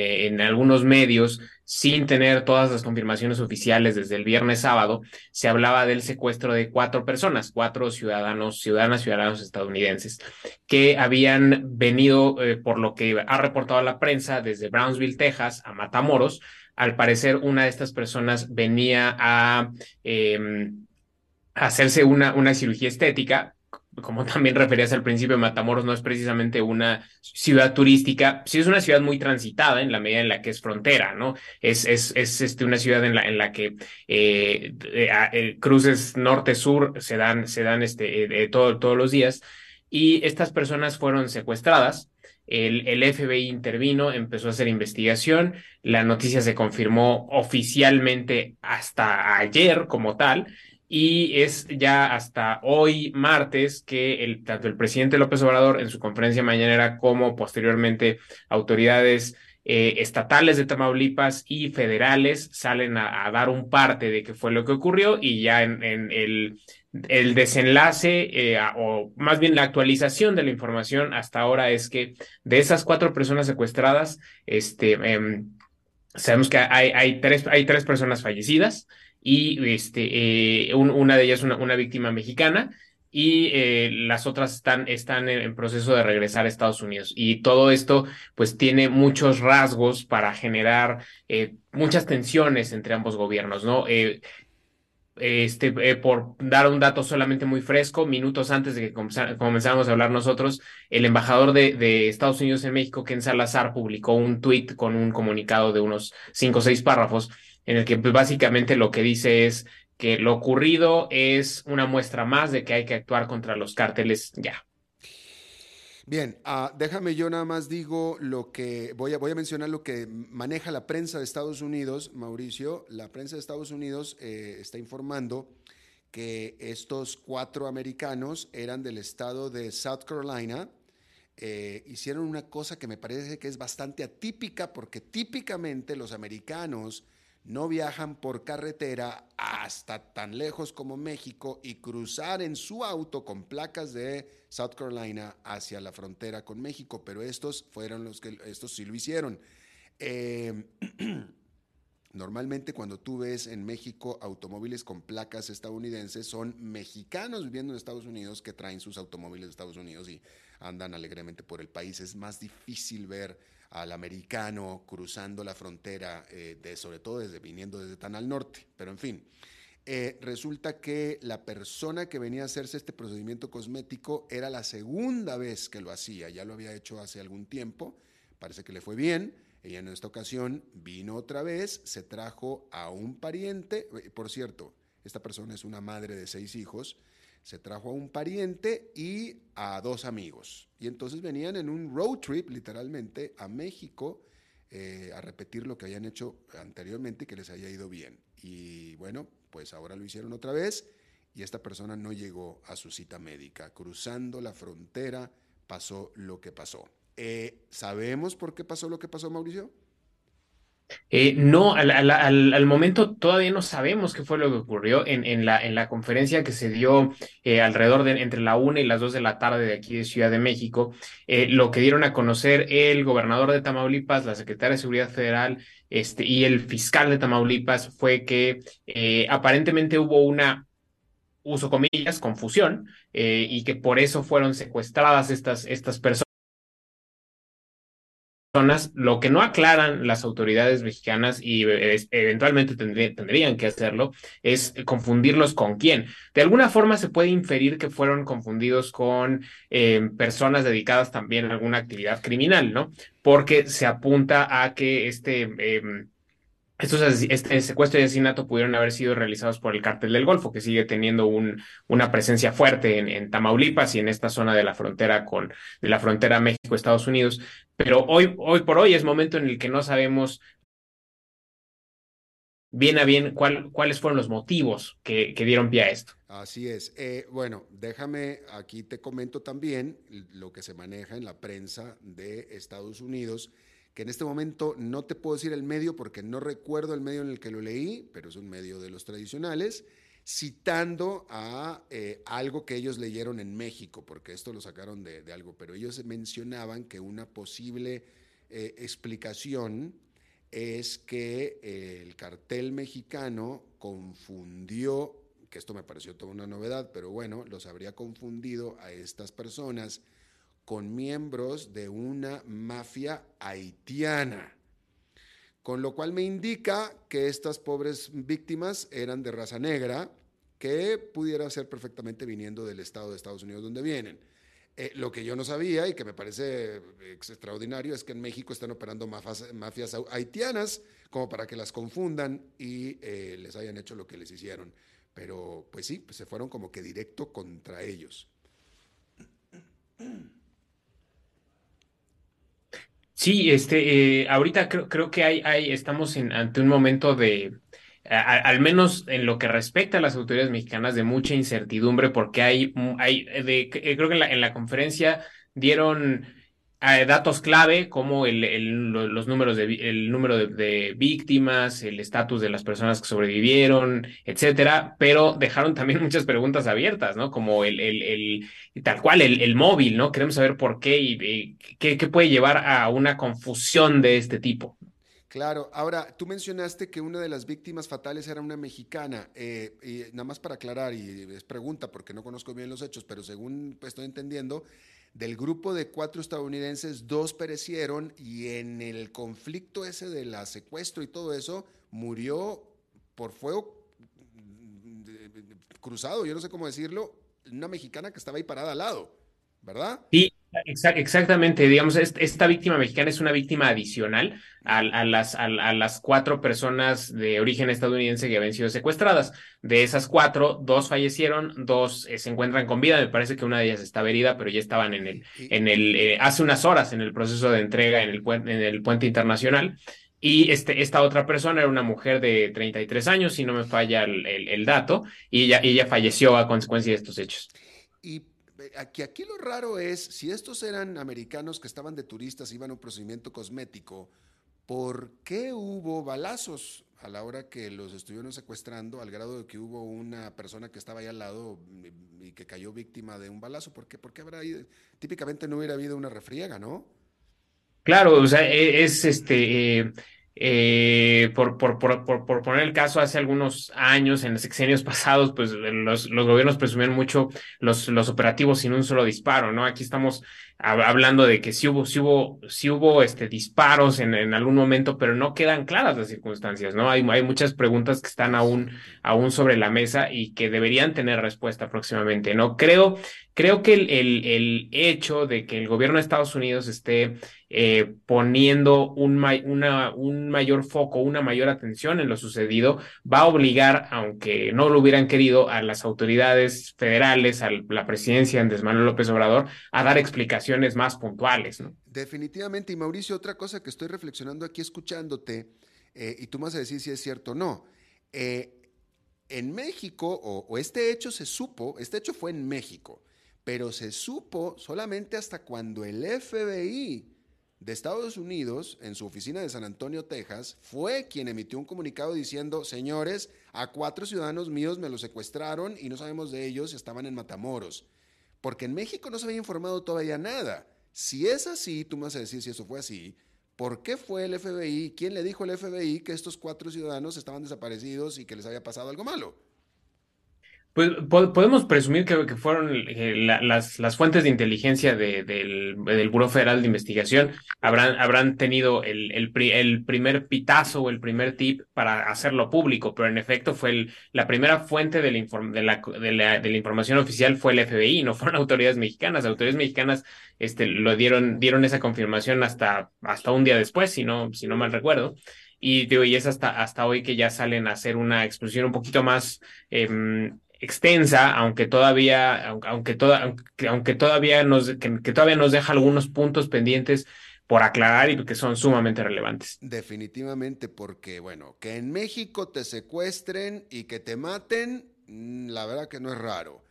en, algunos medios sin tener todas las confirmaciones oficiales desde el viernes sábado, se hablaba del secuestro de cuatro personas, cuatro ciudadanos, ciudadanas, ciudadanos estadounidenses, que habían venido, eh, por lo que ha reportado la prensa, desde Brownsville, Texas, a Matamoros. Al parecer, una de estas personas venía a... Eh, hacerse una, una cirugía estética, como también referías al principio, Matamoros no es precisamente una ciudad turística, sí es una ciudad muy transitada en la medida en la que es frontera, ¿no? Es, es, es este, una ciudad en la, en la que eh, eh, cruces norte-sur se dan, se dan este, todo, todos los días y estas personas fueron secuestradas. El, el, FBI intervino, empezó a hacer investigación, la noticia se confirmó oficialmente hasta ayer como tal, y es ya hasta hoy martes que el, tanto el presidente López Obrador en su conferencia mañanera como posteriormente autoridades eh, estatales de Tamaulipas y federales salen a, dar un parte de qué fue lo que ocurrió y ya en, el, el, desenlace eh, o más bien la actualización de la información hasta ahora es que de esas cuatro personas secuestradas, este, em, sabemos que hay, hay, tres, hay tres personas fallecidas y este, eh, una de ellas una, una víctima mexicana y eh, las otras están, están en, proceso de regresar a Estados Unidos. Y todo esto pues tiene muchos rasgos para generar eh, muchas tensiones entre ambos gobiernos, ¿no? Este, por dar un dato solamente muy fresco, minutos antes de que comenzáramos a hablar nosotros, el embajador de, de, Estados Unidos en México, Ken Salazar, publicó un tuit con un comunicado de unos cinco o seis párrafos en el que pues, básicamente lo que dice es que lo ocurrido es una muestra más de que hay que actuar contra los cárteles ya. Bien, uh, déjame yo nada más digo lo que voy a, voy a mencionar lo que maneja la prensa de Estados Unidos, Mauricio. La prensa de Estados Unidos eh, está informando que estos cuatro americanos eran del estado de South Carolina. Eh, hicieron una cosa que me parece que es bastante atípica porque típicamente los americanos no viajan por carretera hasta tan lejos como México y cruzar en su auto con placas de South Carolina hacia la frontera con México, pero estos fueron los que, estos sí lo hicieron. Eh, normalmente cuando tú ves en México automóviles con placas estadounidenses, son mexicanos viviendo en Estados Unidos que traen sus automóviles de Estados Unidos y andan alegremente por el país. Es más difícil ver al americano cruzando la frontera, eh, de, sobre todo desde viniendo desde tan al norte. Pero en fin, eh, resulta que la persona que venía a hacerse este procedimiento cosmético era la segunda vez que lo hacía, ya lo había hecho hace algún tiempo, parece que le fue bien. Ella en esta ocasión vino otra vez, se trajo a un pariente, eh, por cierto, esta persona es una madre de seis hijos, se trajo a un pariente y a dos amigos. Y entonces venían en un road trip, literalmente, a México eh, a repetir lo que habían hecho anteriormente y que les haya ido bien. Y bueno, pues ahora lo hicieron otra vez y esta persona no llegó a su cita médica. Cruzando la frontera pasó lo que pasó. Eh, ¿Sabemos por qué pasó lo que pasó, Mauricio? Eh, no, al, momento todavía no sabemos qué fue lo que ocurrió en, la, en la conferencia que se dio eh, alrededor de entre la una y las dos de la tarde de aquí de Ciudad de México. Eh, lo que dieron a conocer el gobernador de Tamaulipas, la secretaria de Seguridad Federal este, y el fiscal de Tamaulipas fue que aparentemente hubo una uso comillas, confusión, y que por eso fueron secuestradas estas, estas personas lo que no aclaran las autoridades mexicanas y eh, eventualmente tendrían que hacerlo, es confundirlos con quién. De alguna forma se puede inferir que fueron confundidos con eh, personas dedicadas también a alguna actividad criminal, ¿no? Porque se apunta a que este... Em, estos este secuestro y asesinato pudieron haber sido realizados por el cártel del Golfo, que sigue teniendo un, una presencia fuerte en, Tamaulipas y en esta zona de la frontera con de la frontera México-Estados Unidos. Pero hoy, hoy por hoy es momento en el que no sabemos bien a bien cuál, cuáles fueron los motivos que, que, dieron pie a esto. Así es. Eh, bueno, déjame, aquí te comento también lo que se maneja en la prensa de Estados Unidos, en este momento no te puedo decir el medio porque no recuerdo el medio en el que lo leí, pero es un medio de los tradicionales citando a eh, algo que ellos leyeron en México, porque esto lo sacaron de, algo, pero ellos mencionaban que una posible eh, explicación es que eh, el cartel mexicano confundió, que esto me pareció toda una novedad, pero bueno, los habría confundido a estas personas con miembros de una mafia haitiana con lo cual me indica que estas pobres víctimas eran de raza negra, que pudiera ser perfectamente viniendo del estado de Estados Unidos donde vienen. Eh, lo que yo no sabía y que me parece extraordinario es que en México están operando mafias, haitianas como para que las confundan y eh, les hayan hecho lo que les hicieron. Pero pues sí, pues se fueron como que directo contra ellos. Sí, este, eh, ahorita creo, creo que hay, hay, estamos en, ante un momento de, al menos en lo que respecta a las autoridades mexicanas, de mucha incertidumbre, porque hay, hay de, creo que en la, en la conferencia dieron datos clave como el, los números de, el número de, víctimas, el estatus de las personas que sobrevivieron, etcétera, pero dejaron también muchas preguntas abiertas, ¿no? Como el, el, tal cual, el, móvil, ¿no? Queremos saber por qué y, qué, qué puede llevar a una confusión de este tipo. Claro, ahora tú mencionaste que una de las víctimas fatales era una mexicana. Eh, y nada más para aclarar, y es pregunta porque no conozco bien los hechos, pero según estoy entendiendo, del grupo de cuatro estadounidenses, dos perecieron y en el conflicto ese de la secuestro y todo eso, murió por fuego cruzado, yo no sé cómo decirlo, una mexicana que estaba ahí parada al lado, ¿verdad? Sí, exactamente, digamos, esta víctima mexicana es una víctima adicional a, las, a, las cuatro personas de origen estadounidense que habían sido secuestradas. De esas cuatro, dos fallecieron, dos eh, se encuentran con vida, me parece que una de ellas está herida, pero ya estaban en el, en el eh, hace unas horas en el proceso de entrega en el, en el puente internacional. Y este, esta otra persona era una mujer de 33 años, si no me falla el, el, dato, y ella, ella falleció a consecuencia de estos hechos. Y aquí, aquí lo raro es, si estos eran americanos que estaban de turistas, iban a un procedimiento cosmético, ¿por qué hubo balazos a la hora que los estuvieron secuestrando, al grado de que hubo una persona que estaba ahí al lado y que cayó víctima de un balazo? ¿Por qué, ¿Por qué habrá ido? Típicamente no hubiera habido una refriega, ¿no? Claro, o sea, e, es este... Eh, eh, por, por, por, por, poner el caso, hace algunos años, en los sexenios pasados, pues los, los gobiernos presumían mucho los, los operativos sin un solo disparo, ¿no? Aquí estamos hablando de que sí hubo, sí hubo, sí hubo este, disparos en, en, algún momento, pero no quedan claras las circunstancias, ¿no? Hay, hay muchas preguntas que están aún, aún sobre la mesa y que deberían tener respuesta próximamente, ¿no? Creo, creo que el, el, el hecho de que el gobierno de Estados Unidos esté eh, poniendo un, una, un mayor foco, una mayor atención en lo sucedido, va a obligar, aunque no lo hubieran querido, a las autoridades federales, a la presidencia Andrés Manuel López Obrador, a dar explicaciones más puntuales. ¿no? Definitivamente. Y Mauricio, otra cosa que estoy reflexionando aquí escuchándote, eh, y tú me vas a decir si es cierto o no. Eh, en México, o, este hecho se supo, este hecho fue en México, pero se supo solamente hasta cuando el FBI de Estados Unidos, en su oficina de San Antonio, Texas, fue quien emitió un comunicado diciendo, señores, a cuatro ciudadanos míos me los secuestraron y no sabemos de ellos, estaban en Matamoros porque en México no se había informado todavía nada. Si es así, tú me vas a decir si eso fue así, ¿por qué fue el FBI? ¿Quién le dijo al FBI que estos cuatro ciudadanos estaban desaparecidos y que les había pasado algo malo? Pues podemos presumir que, que fueron eh, las, las, fuentes de inteligencia del, del Buró Federal de Investigación habrán, habrán tenido el, el, el, primer pitazo o el primer tip para hacerlo público, pero en efecto fue el, la primera fuente de la, de, la, de, la, de la información oficial fue el FBI, no fueron autoridades mexicanas. Autoridades mexicanas este, lo dieron, dieron esa confirmación hasta, hasta un día después, si no, si no mal recuerdo. Y, y es hasta, hasta hoy que ya salen a hacer una exposición un poquito más eh, extensa, aunque todavía, aunque, toda, aunque, todavía nos, que, todavía nos deja algunos puntos pendientes por aclarar y que son sumamente relevantes. Definitivamente, porque bueno, que en México te secuestren y que te maten, mm, la verdad que no es raro.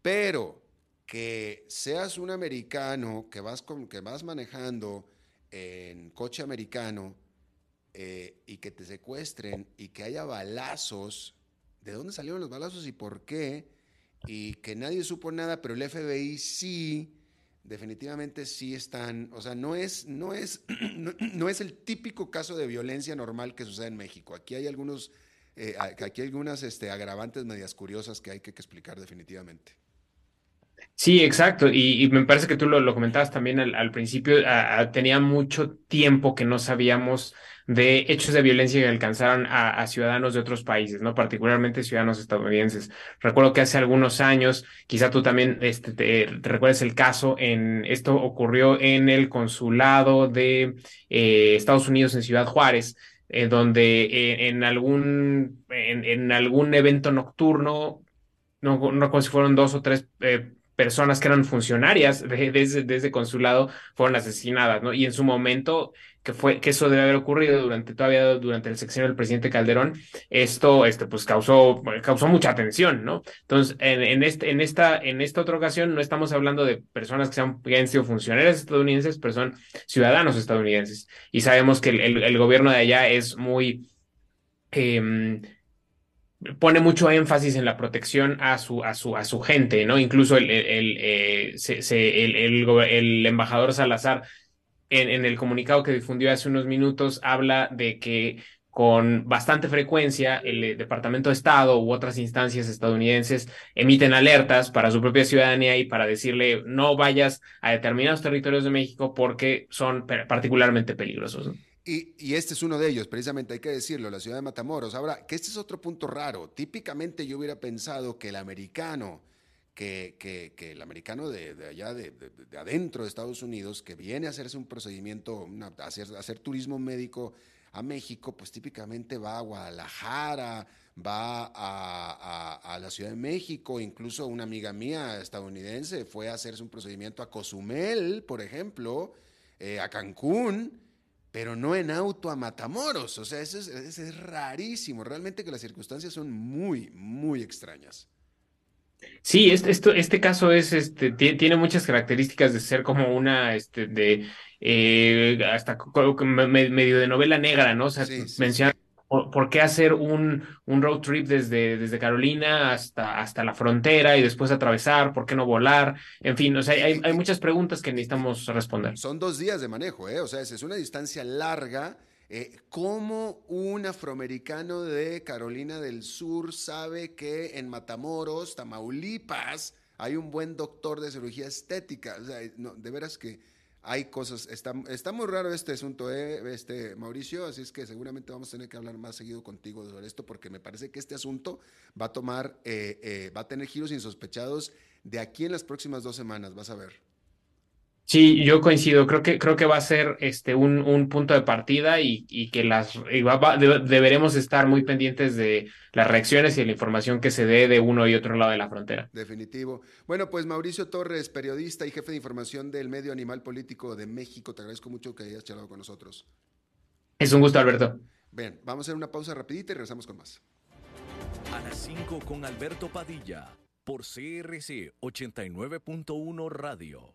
Pero que seas un americano, que vas, con, que vas manejando en coche americano eh, y que te secuestren y que haya balazos de dónde salieron los balazos y por qué, y que nadie supo nada, pero el FBI sí, definitivamente sí están, o sea, no es, no es, no, es el típico caso de violencia normal que sucede en México. Aquí hay algunos, eh, aquí hay algunas este, agravantes medias curiosas que hay que, explicar definitivamente. Sí, exacto. Y, me parece que tú lo, comentabas también al, principio. tenía mucho tiempo que no sabíamos de hechos de violencia que alcanzaron a, ciudadanos de otros países, ¿no? Particularmente ciudadanos estadounidenses. Recuerdo que hace algunos años, quizá tú también este, te, recuerdes el caso, en, esto ocurrió en el consulado de eh, Estados Unidos en Ciudad Juárez, eh, donde eh, en, algún, en, algún evento nocturno, no, no recuerdo si fueron dos o tres personas que eran funcionarias desde, desde consulado fueron asesinadas, ¿no? Y en su momento que fue que eso debe haber ocurrido durante todavía durante el sexenio del presidente Calderón, esto este, pues causó, causó mucha atención, ¿no? Entonces, en, este, en, esta, en esta otra ocasión no estamos hablando de personas que, han sido funcionarios estadounidenses, pero son ciudadanos estadounidenses. Y sabemos que el, el, gobierno de allá es muy... Em, pone mucho énfasis en la protección a su, a su, a su gente, ¿no? Incluso el, el, eh, el, el, embajador Salazar en, el comunicado que difundió hace unos minutos, habla de que con bastante frecuencia el eh, Departamento de Estado u otras instancias estadounidenses emiten alertas para su propia ciudadanía y para decirle no vayas a determinados territorios de México porque son particularmente peligrosos. Y, y, este es uno de ellos, precisamente hay que decirlo, la ciudad de Matamoros. Ahora, que este es otro punto raro. Típicamente yo hubiera pensado que el americano que, que, el americano de, allá, de, adentro de Estados Unidos, que viene a hacerse un procedimiento, a hacer, hacer turismo médico a México, pues típicamente va a Guadalajara, va a, a, la Ciudad de México, incluso una amiga mía estadounidense fue a hacerse un procedimiento a Cozumel, por ejemplo, eh, a Cancún, pero no en auto a Matamoros. O sea, eso es, eso es rarísimo. Realmente que las circunstancias son muy, muy extrañas. Sí, este, este caso es, este, tiene muchas características de ser como una, este, de, eh, hasta medio de novela negra, ¿no? O sea, menciona por, qué hacer un, un road trip desde, desde Carolina hasta, hasta la frontera y después atravesar, por qué no volar, en fin, o sea, hay, muchas preguntas que necesitamos responder. Son dos días de manejo, ¿eh? O sea, es una distancia larga eh, ¿Cómo un afroamericano de Carolina del Sur sabe que en Matamoros, Tamaulipas, hay un buen doctor de cirugía estética? O sea, de veras que hay cosas, está, está muy raro este asunto, ¿eh? este, Mauricio, así es que seguramente vamos a tener que hablar más seguido contigo sobre esto porque me parece que este asunto va a tomar, eh, eh, va a tener giros insospechados de aquí en las próximas dos semanas, vas a ver. Sí, yo coincido. Creo que, creo que va a ser este, un, un punto de partida y, y que las deberemos estar muy pendientes de las reacciones y de la información que se dé de uno y otro lado de la frontera. Definitivo. Bueno, pues Mauricio Torres, periodista y jefe de información del Medio Animal Político de México, te agradezco mucho que hayas charlado con nosotros. Es un gusto, Alberto. Bien, vamos a hacer una pausa rapidita y regresamos con más. A las 5 con Alberto Padilla por CRC 89.1 Radio.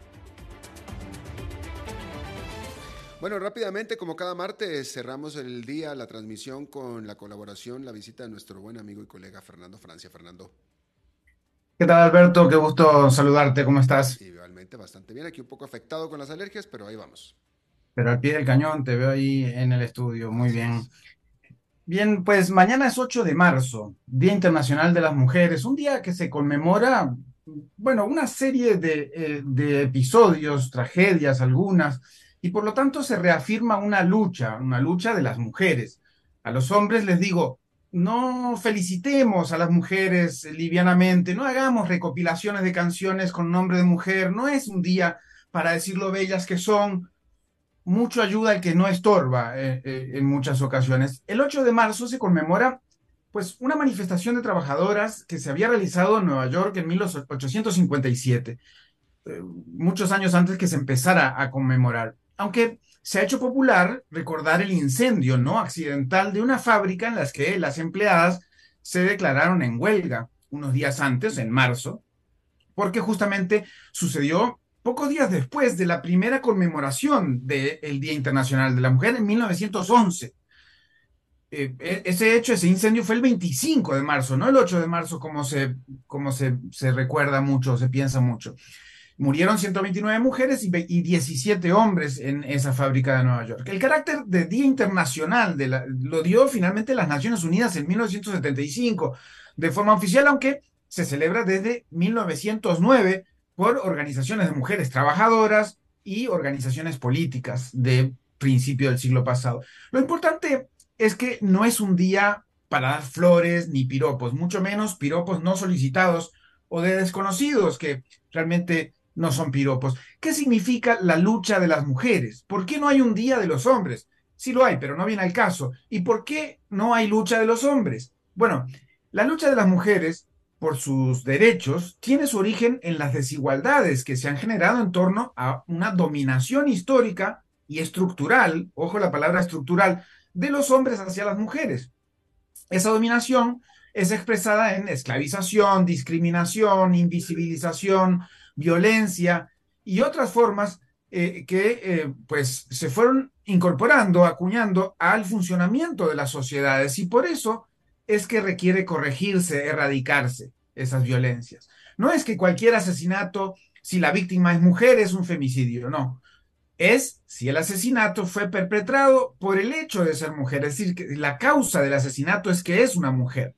Bueno, rápidamente, como cada martes, cerramos el día, la transmisión con la colaboración, la visita de nuestro buen amigo y colega Fernando Francia. Fernando. ¿Qué tal, Alberto? Qué gusto saludarte. ¿Cómo estás? Igualmente, bastante bien. Aquí un poco afectado con las alergias, pero ahí vamos. Pero al pie del cañón, te veo ahí en el estudio. Muy bien. Bien, pues mañana es 8 de marzo, Día Internacional de las Mujeres, un día que se conmemora, bueno, una serie de, eh, de episodios, tragedias, algunas, y por lo tanto se reafirma una lucha, una lucha de las mujeres. A los hombres les digo, no felicitemos a las mujeres livianamente, no hagamos recopilaciones de canciones con nombre de mujer, no es un día para decir lo bellas que son, mucho ayuda el que no estorba eh, eh, en muchas ocasiones. El 8 de marzo se conmemora pues una manifestación de trabajadoras que se había realizado en Nueva York en 1857, eh, muchos años antes que se empezara a conmemorar aunque se ha hecho popular recordar el incendio no accidental de una fábrica en las que las empleadas se declararon en huelga unos días antes, en marzo, porque justamente sucedió pocos días después de la primera conmemoración del Día Internacional de la Mujer en 1911. Eh, e, ese hecho, ese incendio fue el 25 de marzo, no el 8 de marzo como se, como se, se recuerda mucho, se piensa mucho. Murieron 129 mujeres y, 17 hombres en esa fábrica de Nueva York. El carácter de Día Internacional lo dio finalmente las Naciones Unidas en 1975 de forma oficial, aunque se celebra desde 1909 por organizaciones de mujeres trabajadoras y organizaciones políticas de principio del siglo pasado. Lo importante es que no es un día para dar flores ni piropos, mucho menos piropos no solicitados o de desconocidos que realmente no son piropos. ¿Qué significa la lucha de las mujeres? ¿Por qué no hay un día de los hombres? Sí lo hay, pero no viene al caso. ¿Y por qué no hay lucha de los hombres? Bueno, la lucha de las mujeres por sus derechos tiene su origen en las desigualdades que se han generado en torno a una dominación histórica y estructural, ojo la palabra estructural, de los hombres hacia las mujeres. Esa dominación es expresada en esclavización, discriminación, invisibilización, violencia y otras formas eh, que eh, pues se fueron incorporando, acuñando al funcionamiento de las sociedades y por eso es que requiere corregirse, erradicarse esas violencias. No es que cualquier asesinato, si la víctima es mujer, es un femicidio, no. Es si el asesinato fue perpetrado por el hecho de ser mujer, es decir, que la causa del asesinato es que es una mujer.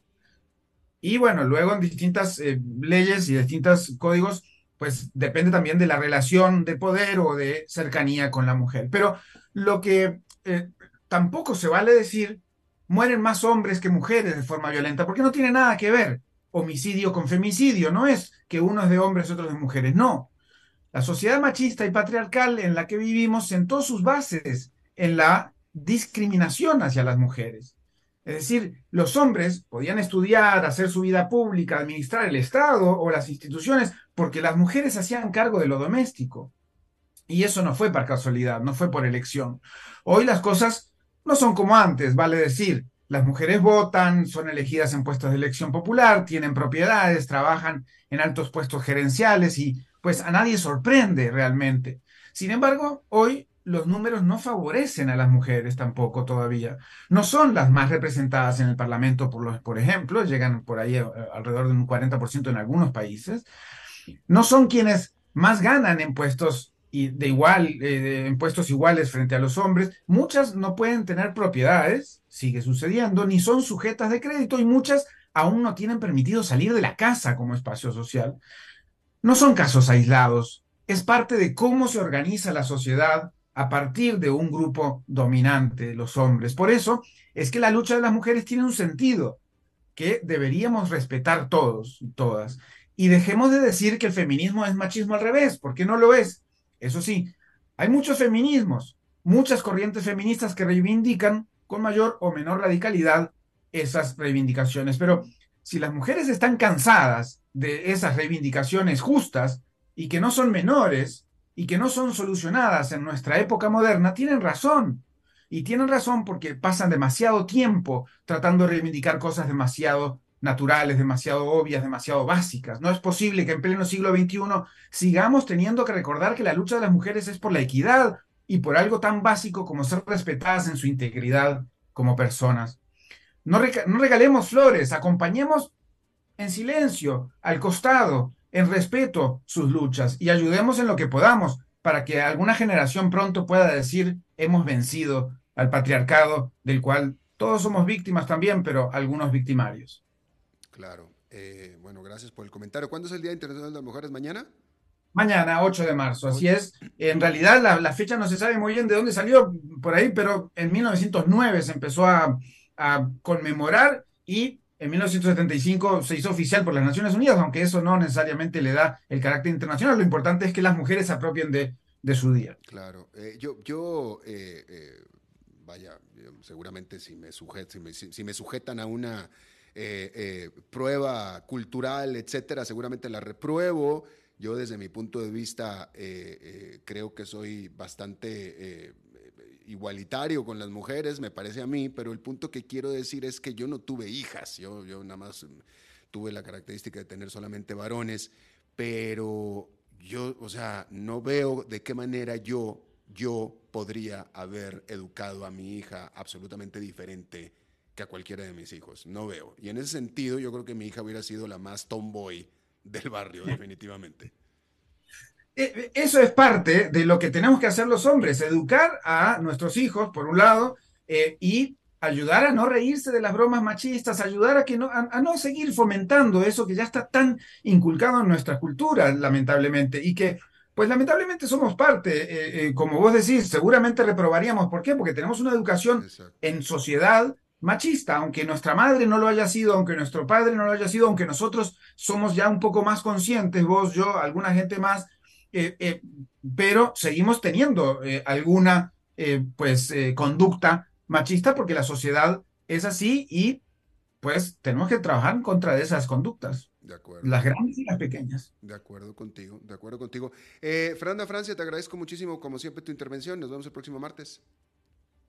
Y bueno, luego en distintas eh, leyes y distintos códigos pues depende también de la relación de poder o de cercanía con la mujer. Pero lo que eh, tampoco se vale decir, mueren más hombres que mujeres de forma violenta, porque no tiene nada que ver homicidio con femicidio, no es que uno es de hombres y otro de mujeres, no. La sociedad machista y patriarcal en la que vivimos sentó sus bases en la discriminación hacia las mujeres. Es decir, los hombres podían estudiar, hacer su vida pública, administrar el Estado o las instituciones, porque las mujeres hacían cargo de lo doméstico. Y eso no fue por casualidad, no fue por elección. Hoy las cosas no son como antes, vale decir, las mujeres votan, son elegidas en puestos de elección popular, tienen propiedades, trabajan en altos puestos gerenciales y pues a nadie sorprende realmente. Sin embargo, hoy los números no favorecen a las mujeres tampoco todavía. No son las más representadas en el Parlamento, por, ejemplo, llegan por ahí eh, alrededor de un 40% en algunos países. No son quienes más ganan en puestos de igual, eh, en puestos iguales frente a los hombres. Muchas no pueden tener propiedades, sigue sucediendo, ni son sujetas de crédito y muchas aún no tienen permitido salir de la casa como espacio social. No son casos aislados, es parte de cómo se organiza la sociedad a partir de un grupo dominante, los hombres. Por eso es que la lucha de las mujeres tiene un sentido que deberíamos respetar todos y todas. Y dejemos de decir que el feminismo es machismo al revés, porque no lo es. Eso sí, hay muchos feminismos, muchas corrientes feministas que reivindican con mayor o menor radicalidad esas reivindicaciones. Pero si las mujeres están cansadas de esas reivindicaciones justas y que no son menores, y que no son solucionadas en nuestra época moderna, tienen razón. Y tienen razón porque pasan demasiado tiempo tratando de reivindicar cosas demasiado naturales, demasiado obvias, demasiado básicas. No es posible que en pleno siglo XXI sigamos teniendo que recordar que la lucha de las mujeres es por la equidad y por algo tan básico como ser respetadas en su integridad como personas. No, no regalemos flores, acompañemos en silencio, al costado, en respeto sus luchas y ayudemos en lo que podamos para que alguna generación pronto pueda decir hemos vencido al patriarcado del cual todos somos víctimas también, pero algunos victimarios. Claro. Eh, bueno, gracias por el comentario. ¿Cuándo es el Día Internacional de las Mujeres? ¿Mañana? Mañana, 8 de marzo, así es. En realidad la, fecha no se sabe muy bien de dónde salió por ahí, pero en 1909 se empezó a, a conmemorar y en 1975 se hizo oficial por las Naciones Unidas, aunque eso no necesariamente le da el carácter internacional. Lo importante es que las mujeres se apropien de, su día. Claro. Eh, yo, yo eh, eh, vaya, seguramente si me, si me, sujetan a una prueba cultural, etcétera, seguramente la repruebo. Yo desde mi punto de vista creo que soy bastante igualitario con las mujeres, me parece a mí, pero el punto que quiero decir es que yo no tuve hijas, yo, yo nada más tuve la característica de tener solamente varones, pero yo, o sea, no veo de qué manera yo, yo podría haber educado a mi hija absolutamente diferente que a cualquiera de mis hijos. No veo. Y en ese sentido, yo creo que mi hija hubiera sido la más tomboy del barrio, definitivamente. Eh, eh, eso es parte de lo que tenemos que hacer los hombres, educar a nuestros hijos, por un lado, eh, y ayudar a no reírse de las bromas machistas, ayudar a, que no, a, no seguir fomentando eso que ya está tan inculcado en nuestra cultura, lamentablemente, y que, pues lamentablemente somos parte, como vos decís, seguramente reprobaríamos. ¿Por qué? Porque tenemos una educación en sociedad machista, aunque nuestra madre no lo haya sido, aunque nuestro padre no lo haya sido, aunque nosotros somos ya un poco más conscientes, vos, yo, alguna gente más, eh, eh, pero seguimos teniendo eh, alguna pues conducta machista porque la sociedad es así y pues tenemos que trabajar en contra de esas conductas. De acuerdo. Las grandes y las pequeñas. De acuerdo contigo, de acuerdo contigo. Fernanda Francia, te agradezco muchísimo, como siempre, tu intervención. Nos vemos el próximo martes.